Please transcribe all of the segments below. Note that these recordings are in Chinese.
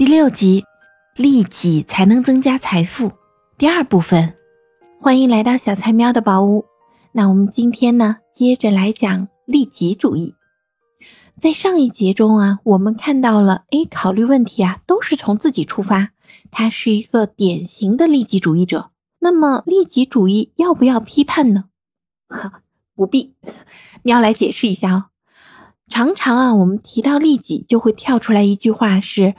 第六集，利己才能增加财富。第二部分，欢迎来到小菜喵的宝屋。那我们今天呢，接着来讲利己主义。在上一节中啊，我们看到了 A 考虑问题啊，都是从自己出发，他是一个典型的利己主义者。那么，利己主义要不要批判呢？哈，不必。喵来解释一下哦。常常啊，我们提到利己，就会跳出来一句话是。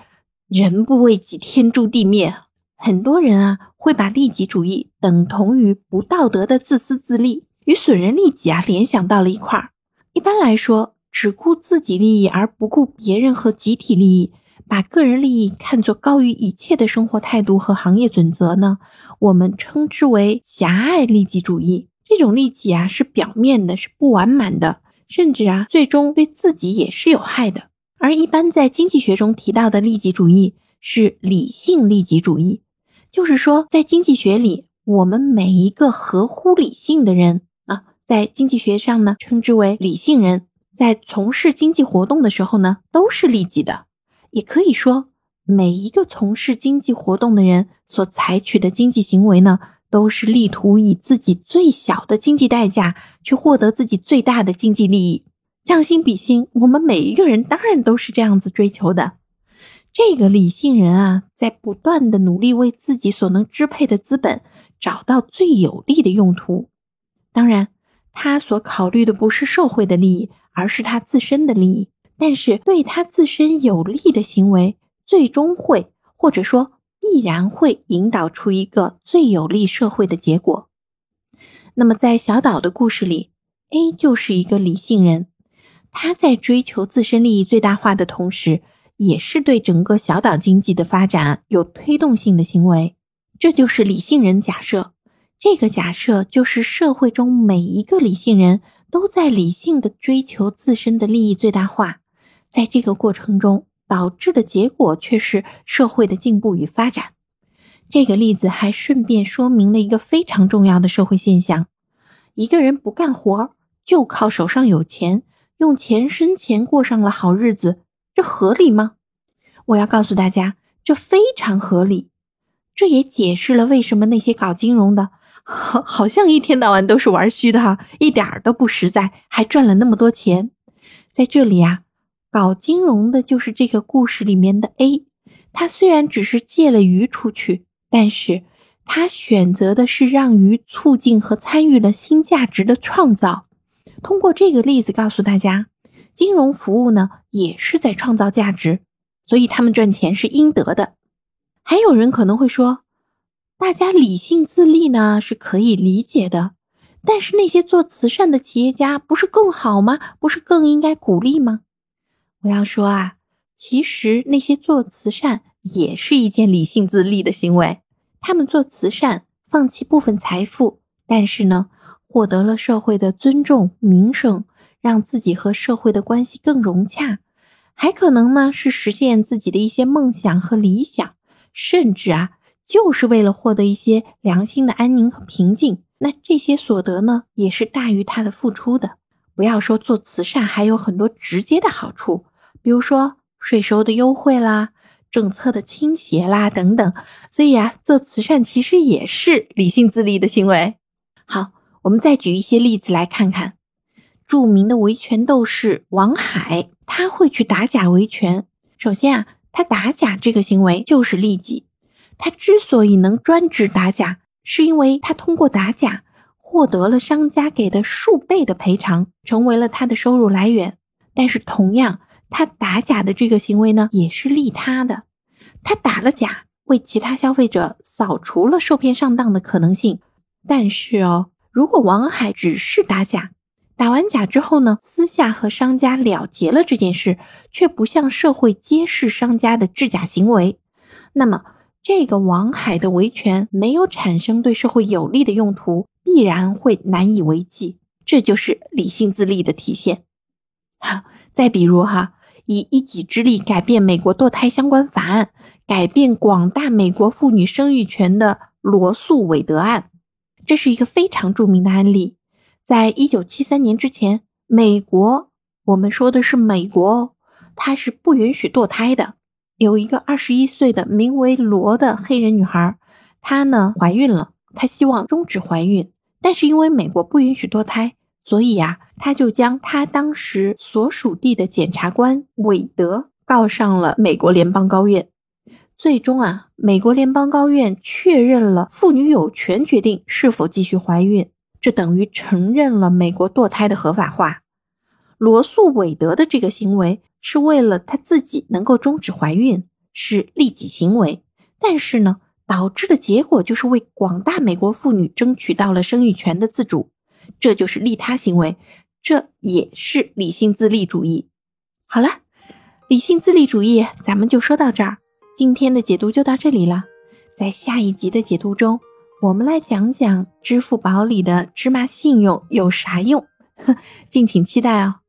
人不为己，天诛地灭。很多人啊，会把利己主义等同于不道德的自私自利，与损人利己啊联想到了一块儿。一般来说，只顾自己利益而不顾别人和集体利益，把个人利益看作高于一切的生活态度和行业准则呢，我们称之为狭隘利己主义。这种利己啊，是表面的，是不完满的，甚至啊，最终对自己也是有害的。而一般在经济学中提到的利己主义是理性利己主义，就是说，在经济学里，我们每一个合乎理性的人啊，在经济学上呢，称之为理性人，在从事经济活动的时候呢，都是利己的。也可以说，每一个从事经济活动的人所采取的经济行为呢，都是力图以自己最小的经济代价去获得自己最大的经济利益。将心比心，我们每一个人当然都是这样子追求的。这个理性人啊，在不断的努力为自己所能支配的资本找到最有利的用途。当然，他所考虑的不是社会的利益，而是他自身的利益。但是，对他自身有利的行为，最终会或者说必然会引导出一个最有利社会的结果。那么，在小岛的故事里，A 就是一个理性人。他在追求自身利益最大化的同时，也是对整个小岛经济的发展有推动性的行为。这就是理性人假设。这个假设就是社会中每一个理性人都在理性的追求自身的利益最大化，在这个过程中导致的结果却是社会的进步与发展。这个例子还顺便说明了一个非常重要的社会现象：一个人不干活，就靠手上有钱。用钱生钱过上了好日子，这合理吗？我要告诉大家，这非常合理。这也解释了为什么那些搞金融的，好像一天到晚都是玩虚的哈，一点儿都不实在，还赚了那么多钱。在这里啊，搞金融的就是这个故事里面的 A，他虽然只是借了鱼出去，但是他选择的是让鱼促进和参与了新价值的创造。通过这个例子告诉大家，金融服务呢也是在创造价值，所以他们赚钱是应得的。还有人可能会说，大家理性自立呢是可以理解的，但是那些做慈善的企业家不是更好吗？不是更应该鼓励吗？我要说啊，其实那些做慈善也是一件理性自立的行为，他们做慈善放弃部分财富，但是呢。获得了社会的尊重、名声，让自己和社会的关系更融洽，还可能呢是实现自己的一些梦想和理想，甚至啊就是为了获得一些良心的安宁和平静。那这些所得呢也是大于他的付出的。不要说做慈善，还有很多直接的好处，比如说税收的优惠啦、政策的倾斜啦等等。所以啊，做慈善其实也是理性自立的行为。好。我们再举一些例子来看看，著名的维权斗士王海，他会去打假维权。首先啊，他打假这个行为就是利己。他之所以能专职打假，是因为他通过打假获得了商家给的数倍的赔偿，成为了他的收入来源。但是同样，他打假的这个行为呢，也是利他的。他打了假，为其他消费者扫除了受骗上当的可能性。但是哦。如果王海只是打假，打完假之后呢，私下和商家了结了这件事，却不向社会揭示商家的制假行为，那么这个王海的维权没有产生对社会有利的用途，必然会难以为继。这就是理性自立的体现。好，再比如哈，以一己之力改变美国堕胎相关法案，改变广大美国妇女生育权的罗素韦德案。这是一个非常著名的案例，在一九七三年之前，美国，我们说的是美国，它是不允许堕胎的，有一个二十一岁的名为罗的黑人女孩，她呢怀孕了，她希望终止怀孕，但是因为美国不允许堕胎，所以呀，她就将她当时所属地的检察官韦德告上了美国联邦高院。最终啊，美国联邦高院确认了妇女有权决定是否继续怀孕，这等于承认了美国堕胎的合法化。罗素·韦德的这个行为。是为了他自己能够终止怀孕，是利己行为。但是呢，导致的结果就是为广大美国妇女争取到了生育权的自主，这就是利他行为，这也是理性自立主义。好了，理性自立主义咱们就说到这儿，今天的解读就到这里了。在下一集的解读中，我们来讲讲支付宝里的芝麻信用有啥用，敬请期待哦。